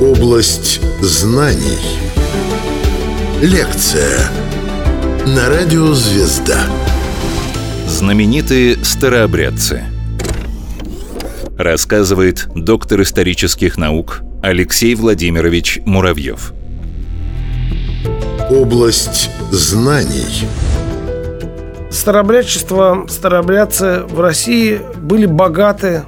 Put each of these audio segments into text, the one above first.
Область знаний. Лекция на радио «Звезда». Знаменитые старообрядцы. Рассказывает доктор исторических наук Алексей Владимирович Муравьев. Область знаний. Старообрядчество, старообрядцы в России были богаты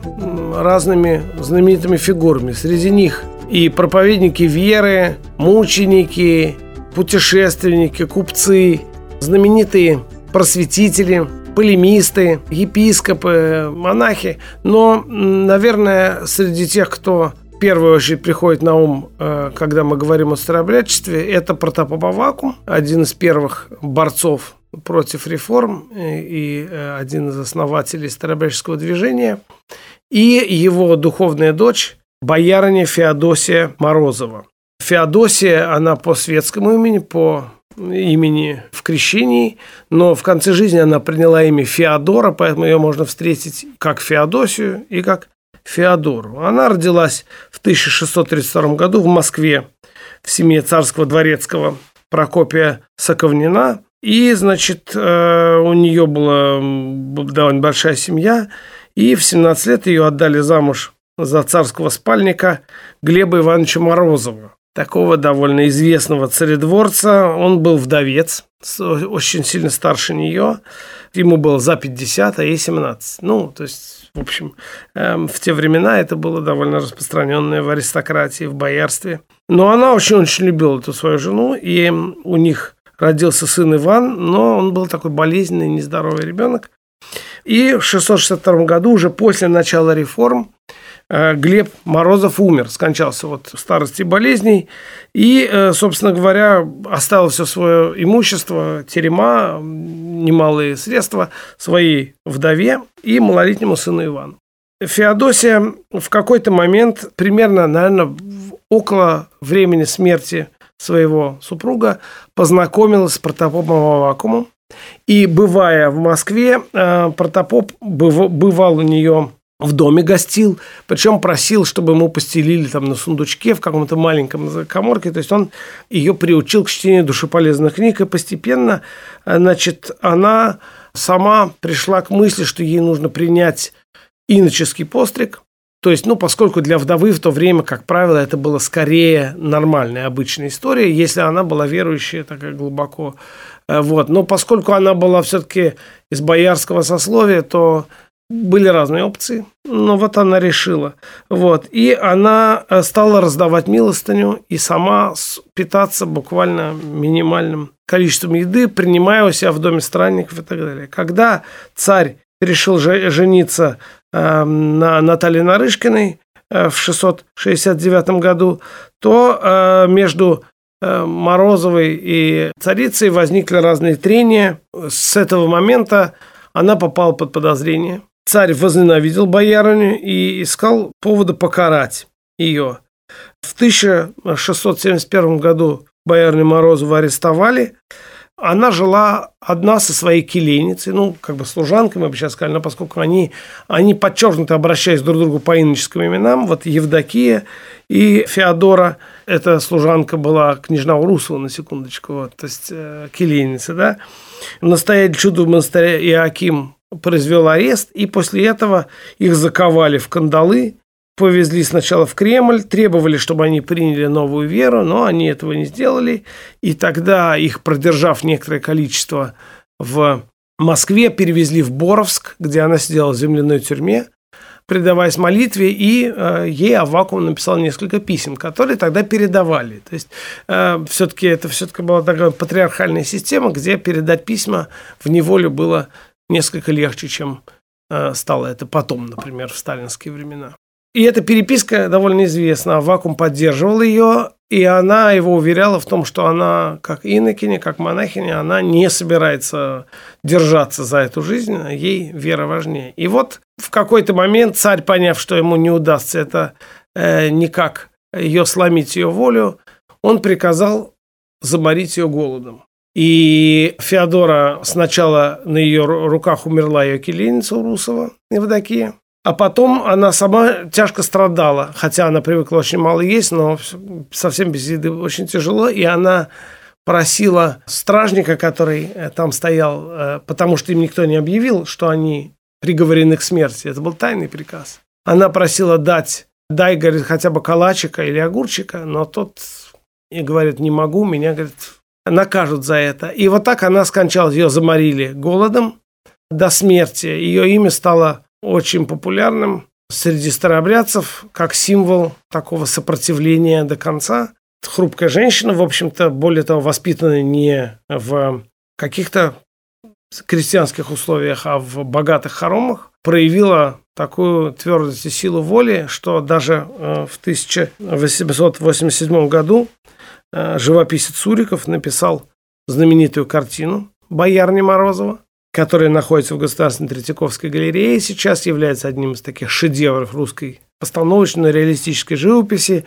разными знаменитыми фигурами. Среди них и проповедники веры, мученики, путешественники, купцы, знаменитые просветители, полемисты, епископы, монахи. Но, наверное, среди тех, кто в первую очередь приходит на ум, э, когда мы говорим о старообрядчестве, это Протопоп Авакум, один из первых борцов против реформ и э, один из основателей старообрядческого движения, и его духовная дочь, боярыня Феодосия Морозова. Феодосия, она по светскому имени, по имени в крещении, но в конце жизни она приняла имя Феодора, поэтому ее можно встретить как Феодосию и как Феодору. Она родилась в 1632 году в Москве в семье царского дворецкого Прокопия Соковнина. И, значит, э, у нее была довольно большая семья, и в 17 лет ее отдали замуж за царского спальника Глеба Ивановича Морозова такого довольно известного царедворца. Он был вдовец, очень сильно старше нее. Ему было за 50, а ей 17. Ну, то есть, в общем, эм, в те времена это было довольно распространенное в аристократии, в боярстве. Но она очень-очень любила эту свою жену, и у них родился сын Иван, но он был такой болезненный, нездоровый ребенок. И в 662 году, уже после начала реформ, Э, Глеб Морозов умер, скончался вот в старости болезней. И, э, собственно говоря, оставил все свое имущество, терема, немалые средства своей вдове и малолетнему сыну Ивану. Феодосия в какой-то момент, примерно, наверное, около времени смерти своего супруга, познакомилась с протопопом Авакумом. И, бывая в Москве, э, протопоп бывал у нее в доме гостил, причем просил, чтобы ему постелили там на сундучке в каком-то маленьком коморке. То есть он ее приучил к чтению душеполезных книг, и постепенно, значит, она сама пришла к мысли, что ей нужно принять иноческий постриг. То есть, ну, поскольку для вдовы в то время, как правило, это было скорее нормальная, обычная история, если она была верующая такая глубоко. Э, вот. Но поскольку она была все-таки из боярского сословия, то были разные опции, но вот она решила. Вот. И она э, стала раздавать милостыню и сама питаться буквально минимальным количеством еды, принимая у себя в доме странников и так далее. Когда царь решил жениться эм, на Наталье Нарышкиной э, в 669 году, то между Морозовой и царицей возникли разные трения. С этого момента она попала под подозрение. Царь возненавидел боярыню и искал повода покарать ее. В 1671 году боярню Морозову арестовали. Она жила одна со своей келейницей, ну, как бы служанками, я бы сейчас сказали, но поскольку они, они подчеркнуто обращаясь друг к другу по иноческим именам, вот Евдокия и Феодора, эта служанка была княжна Урусова, на секундочку, вот, то есть э, келейница, да. Настоятель чудо монастыря Иаким произвел арест, и после этого их заковали в кандалы, повезли сначала в Кремль, требовали, чтобы они приняли новую веру, но они этого не сделали. И тогда их, продержав некоторое количество в Москве, перевезли в Боровск, где она сидела в земляной тюрьме, предаваясь молитве, и э, ей Авакум написал несколько писем, которые тогда передавали. То есть э, все-таки это все-таки была такая патриархальная система, где передать письма в неволю было несколько легче, чем э, стало это потом, например, в сталинские времена. И эта переписка довольно известна. Вакуум поддерживал ее, и она его уверяла в том, что она, как инокиня, как монахиня, она не собирается держаться за эту жизнь, ей вера важнее. И вот в какой-то момент царь, поняв, что ему не удастся это э, никак ее сломить, ее волю, он приказал заморить ее голодом. И Феодора сначала на ее руках умерла ее келейница Урусова, Евдокия. А потом она сама тяжко страдала, хотя она привыкла очень мало есть, но совсем без еды очень тяжело, и она просила стражника, который э, там стоял, э, потому что им никто не объявил, что они приговорены к смерти. Это был тайный приказ. Она просила дать, дай, говорит, хотя бы калачика или огурчика, но тот и говорит, не могу, меня, говорит, накажут за это. И вот так она скончалась, ее заморили голодом до смерти. Ее имя стало очень популярным среди старообрядцев как символ такого сопротивления до конца. Хрупкая женщина, в общем-то, более того, воспитанная не в каких-то крестьянских условиях, а в богатых хоромах, проявила такую твердость и силу воли, что даже э, в 1887 году э, живописец Суриков написал знаменитую картину «Боярни Морозова», которая находится в Государственной Третьяковской галерее, сейчас является одним из таких шедевров русской постановочной реалистической живописи.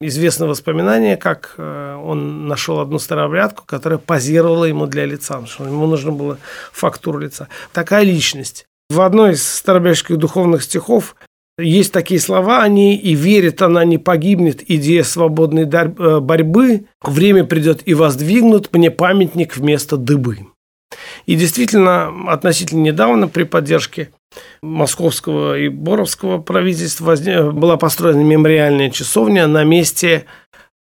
Известно воспоминание, как э, он нашел одну старообрядку, которая позировала ему для лица, потому что ему нужно было фактуру лица. Такая личность. В одной из старообрядческих духовных стихов есть такие слова, они и верит она не погибнет, идея свободной э, борьбы, время придет и воздвигнут мне памятник вместо дыбы. И действительно, относительно недавно при поддержке московского и боровского правительства была построена мемориальная часовня на месте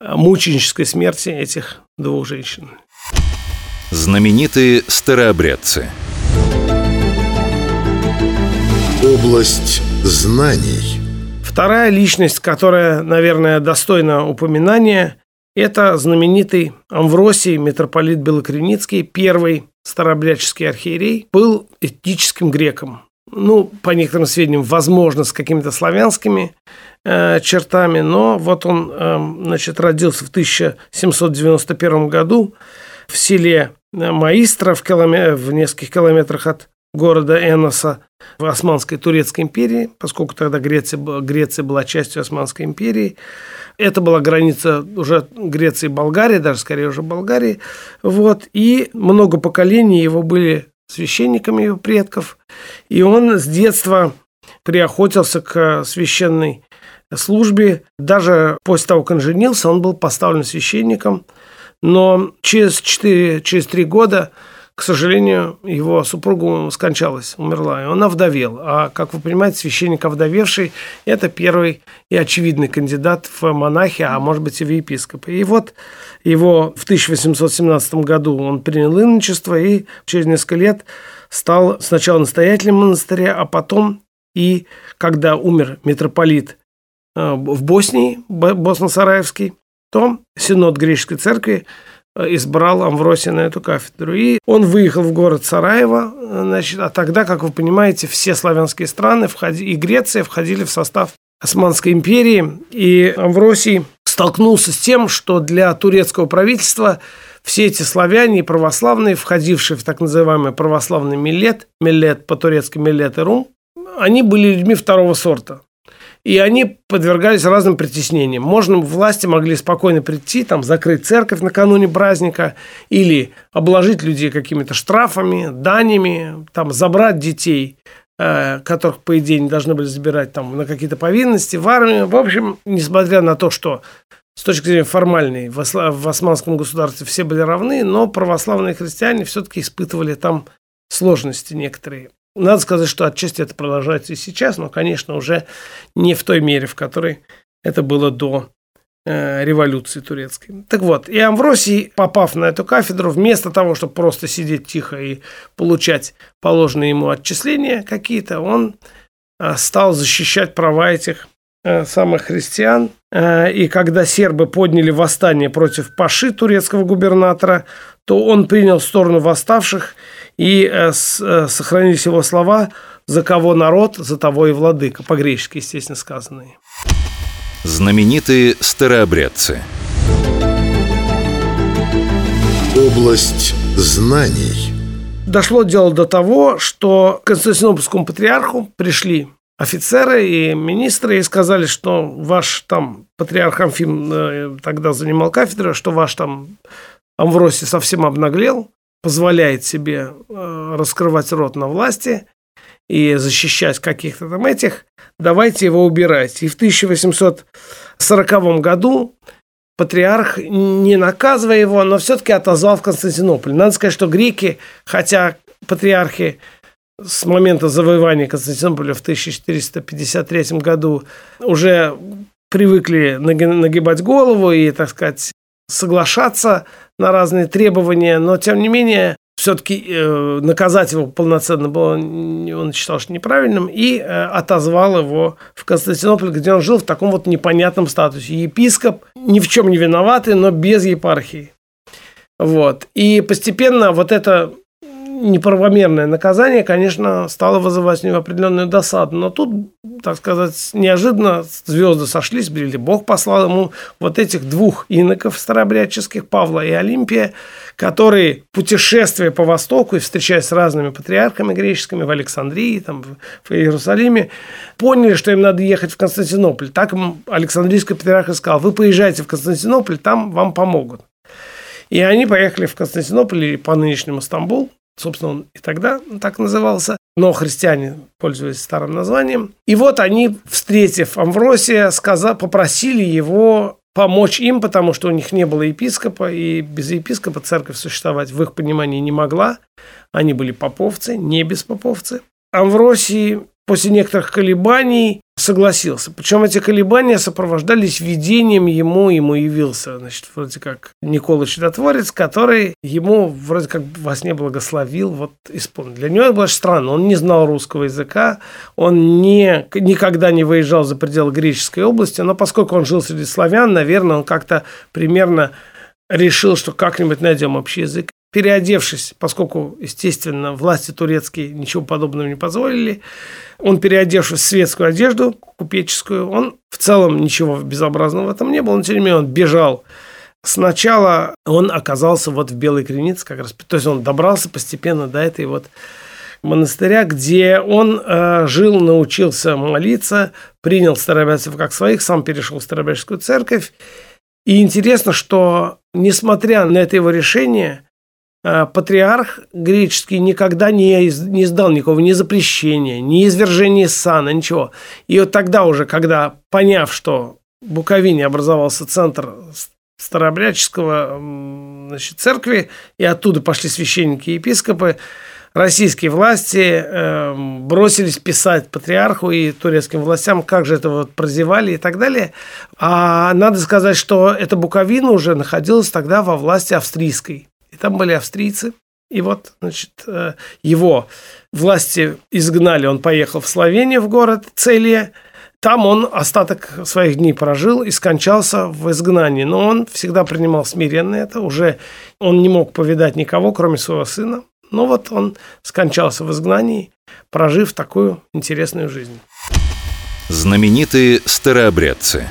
э, мученической смерти этих двух женщин. Знаменитые старообрядцы. Область знаний. Вторая личность, которая, наверное, достойна упоминания, это знаменитый Амвросий, митрополит Белокреницкий, первый старообрядческий архиерей, был этническим греком. Ну, по некоторым сведениям, возможно, с какими-то славянскими э, чертами, но вот он, э, значит, родился в 1791 году в селе Маистра в, километр, в нескольких километрах от города Эноса в Османской Турецкой империи, поскольку тогда Греция, Греция была частью Османской империи. Это была граница уже Греции и Болгарии, даже скорее уже Болгарии. Вот. И много поколений его были священниками его предков. И он с детства приохотился к священной службе. Даже после того, как он женился, он был поставлен священником. Но через 4, через 3 года к сожалению, его супруга скончалась, умерла, и он овдовел. А, как вы понимаете, священник овдовевший – это первый и очевидный кандидат в монахи, а может быть и в епископы. И вот его в 1817 году он принял иночество и через несколько лет стал сначала настоятелем монастыря, а потом и когда умер митрополит э, в Боснии, Босно-Сараевский, то Синод Греческой Церкви избрал Амвросия на эту кафедру. И он выехал в город Сараево, значит, а тогда, как вы понимаете, все славянские страны входи, и Греция входили в состав Османской империи, и Амвросий столкнулся с тем, что для турецкого правительства все эти славяне и православные, входившие в так называемый православный милет, милет по-турецки милет и рум, они были людьми второго сорта и они подвергались разным притеснениям. Можно, власти могли спокойно прийти, там, закрыть церковь накануне праздника или обложить людей какими-то штрафами, данями, там, забрать детей, э, которых, по идее, не должны были забирать там, на какие-то повинности в армию. В общем, несмотря на то, что с точки зрения формальной в, в османском государстве все были равны, но православные христиане все-таки испытывали там сложности некоторые. Надо сказать, что отчасти это продолжается и сейчас, но, конечно, уже не в той мере, в которой это было до э, революции турецкой. Так вот, и Амвросий, попав на эту кафедру, вместо того, чтобы просто сидеть тихо и получать положенные ему отчисления какие-то, он э, стал защищать права этих самых христиан. И когда сербы подняли восстание против Паши, турецкого губернатора, то он принял сторону восставших – и э, э, сохранились его слова «За кого народ, за того и владыка», по-гречески, естественно, сказанные. Знаменитые старообрядцы. Область знаний. Дошло дело до того, что к Константинопольскому патриарху пришли офицеры и министры и сказали, что ваш там патриарх Амфим э, тогда занимал кафедру, что ваш там Амвросий совсем обнаглел, позволяет себе э, раскрывать рот на власти, и защищать каких-то там этих, давайте его убирать. И в 1840 году патриарх, не наказывая его, но все-таки отозвал в Константинополь. Надо сказать, что греки, хотя патриархи с момента завоевания Константинополя в 1453 году уже привыкли нагибать голову и, так сказать, соглашаться на разные требования, но тем не менее все-таки э, наказать его полноценно было, он считал, что неправильным, и э, отозвал его в Константинополь, где он жил в таком вот непонятном статусе. Епископ ни в чем не виноватый, но без епархии. Вот. И постепенно вот это неправомерное наказание, конечно, стало вызывать у него определенную досаду. Но тут, так сказать, неожиданно звезды сошлись, или Бог послал ему вот этих двух иноков старообрядческих, Павла и Олимпия, которые, путешествуя по Востоку и встречаясь с разными патриархами греческими в Александрии, там, в Иерусалиме, поняли, что им надо ехать в Константинополь. Так им Александрийский патриарх сказал, вы поезжайте в Константинополь, там вам помогут. И они поехали в Константинополь или по нынешнему Стамбул. Собственно, он и тогда так назывался. Но христиане пользуясь старым названием. И вот они, встретив Амвросия, сказали, попросили его помочь им, потому что у них не было епископа, и без епископа церковь существовать в их понимании не могла. Они были поповцы, не беспоповцы. Амвросий после некоторых колебаний согласился. Причем эти колебания сопровождались видением ему, ему явился, значит, вроде как Никола Чудотворец, который ему вроде как во сне благословил, вот исполнил. Для него это было странно, он не знал русского языка, он не, никогда не выезжал за пределы греческой области, но поскольку он жил среди славян, наверное, он как-то примерно решил, что как-нибудь найдем общий язык переодевшись, поскольку, естественно, власти турецкие ничего подобного не позволили, он, переодевшись в светскую одежду, купеческую, он в целом ничего безобразного в этом не было, но тем не менее он бежал. Сначала он оказался вот в Белой Кренице как раз, то есть он добрался постепенно до этой вот монастыря, где он э, жил, научился молиться, принял старобятцев как своих, сам перешел в старобятческую церковь. И интересно, что несмотря на это его решение, патриарх греческий никогда не, не сдал никакого ни запрещения, ни извержения сана, ничего. И вот тогда уже, когда, поняв, что в Буковине образовался центр старообрядческого значит, церкви, и оттуда пошли священники и епископы, российские власти э, бросились писать патриарху и турецким властям, как же это вот прозевали и так далее. А надо сказать, что эта Буковина уже находилась тогда во власти австрийской. И там были австрийцы. И вот, значит, э, его власти изгнали, он поехал в Словению, в город Целия. Там он остаток своих дней прожил и скончался в изгнании. Но он всегда принимал смиренно это. Уже он не мог повидать никого, кроме своего сына. Но вот он скончался в изгнании, прожив такую интересную жизнь. Знаменитые старообрядцы.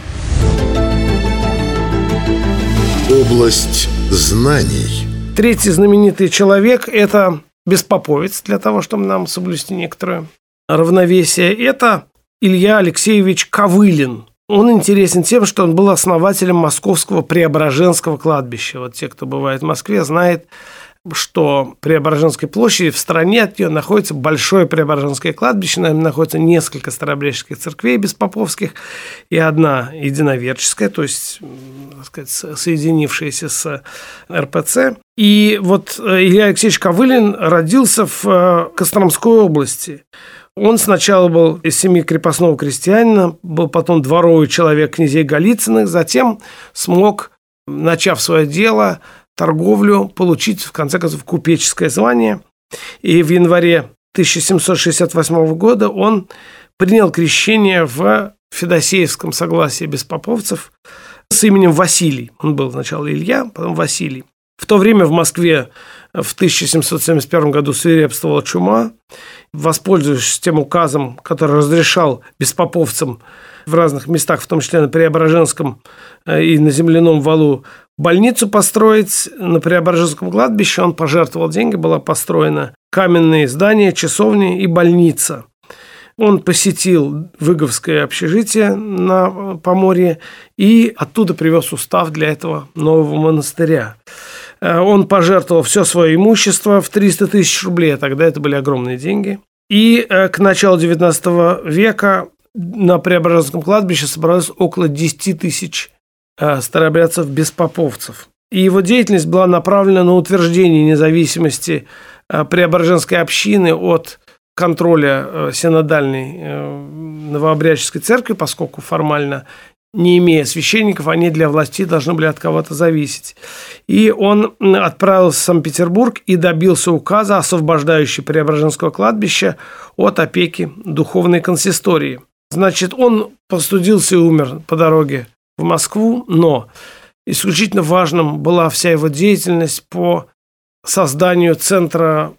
Область знаний – Третий знаменитый человек – это беспоповец, для того, чтобы нам соблюсти некоторое равновесие. Это Илья Алексеевич Ковылин. Он интересен тем, что он был основателем Московского Преображенского кладбища. Вот те, кто бывает в Москве, знают, что Преображенской площади в стороне от нее находится большое Преображенское кладбище, на нем находится несколько старобрядческих церквей беспоповских и одна единоверческая, то есть, так сказать, соединившаяся с РПЦ. И вот э, Илья Алексеевич Ковылин родился в э, Костромской области. Он сначала был из семьи крепостного крестьянина, был потом дворовый человек князей Голицыных, затем смог, начав свое дело, торговлю, получить, в конце концов, купеческое звание. И в январе 1768 года он принял крещение в Федосеевском согласии беспоповцев с именем Василий. Он был сначала Илья, потом Василий. В то время в Москве в 1771 году свирепствовала чума. Воспользовавшись тем указом, который разрешал беспоповцам в разных местах, в том числе на Преображенском э, и на земляном валу, больницу построить на Преображенском кладбище. Он пожертвовал деньги, была построена каменные здания, часовни и больница. Он посетил Выговское общежитие на Поморье и оттуда привез устав для этого нового монастыря. Э, он пожертвовал все свое имущество в 300 тысяч рублей, а тогда это были огромные деньги. И э, к началу XIX века на Преображенском кладбище собралось около 10 тысяч э, старообрядцев-беспоповцев. И его деятельность была направлена на утверждение независимости э, Преображенской общины от контроля синодальной новообрядческой церкви, поскольку формально не имея священников, они для власти должны были от кого-то зависеть. И он отправился в Санкт-Петербург и добился указа, освобождающего Преображенского кладбища от опеки духовной консистории. Значит, он постудился и умер по дороге в Москву, но исключительно важным была вся его деятельность по созданию центра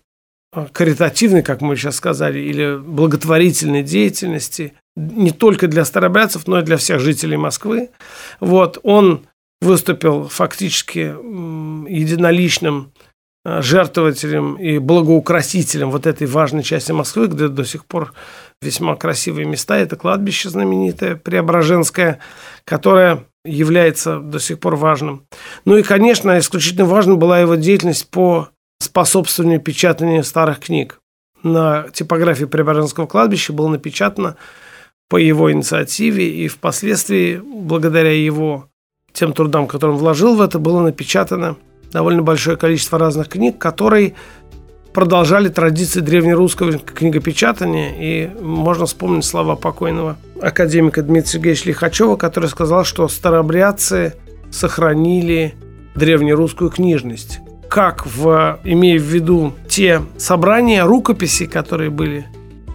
э, каритативной, как мы сейчас сказали, или благотворительной деятельности не только для старобрядцев, но и для всех жителей Москвы. Вот, он выступил фактически единоличным жертвователем и благоукрасителем вот этой важной части Москвы, где до сих пор весьма красивые места. Это кладбище знаменитое, Преображенское, которое является до сих пор важным. Ну и, конечно, исключительно важна была его деятельность по способствованию печатанию старых книг. На типографии Преображенского кладбища было напечатано по его инициативе, и впоследствии, благодаря его тем трудам, которые он вложил в это, было напечатано довольно большое количество разных книг, которые продолжали традиции древнерусского книгопечатания. И можно вспомнить слова покойного академика Дмитрия Сергеевича Лихачева, который сказал, что старобрядцы сохранили древнерусскую книжность. Как в, имея в виду те собрания, рукописи, которые были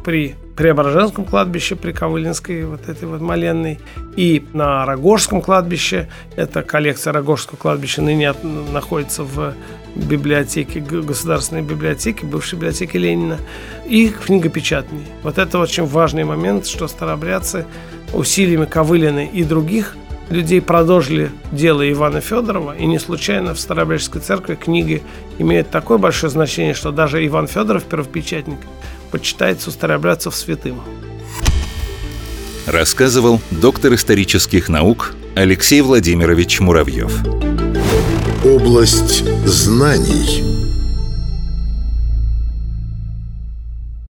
при Преображенском кладбище при Ковылинской, вот этой вот Маленной, и на Рогожском кладбище. Эта коллекция Рогожского кладбища ныне находится в библиотеке, государственной библиотеке, бывшей библиотеке Ленина, и книгопечатной. Вот это очень важный момент, что старобрядцы усилиями Ковылины и других людей продолжили дело Ивана Федорова, и не случайно в Старобрядческой церкви книги имеют такое большое значение, что даже Иван Федоров, первопечатник, почитается у старообрядцев святым. Рассказывал доктор исторических наук Алексей Владимирович Муравьев. Область знаний –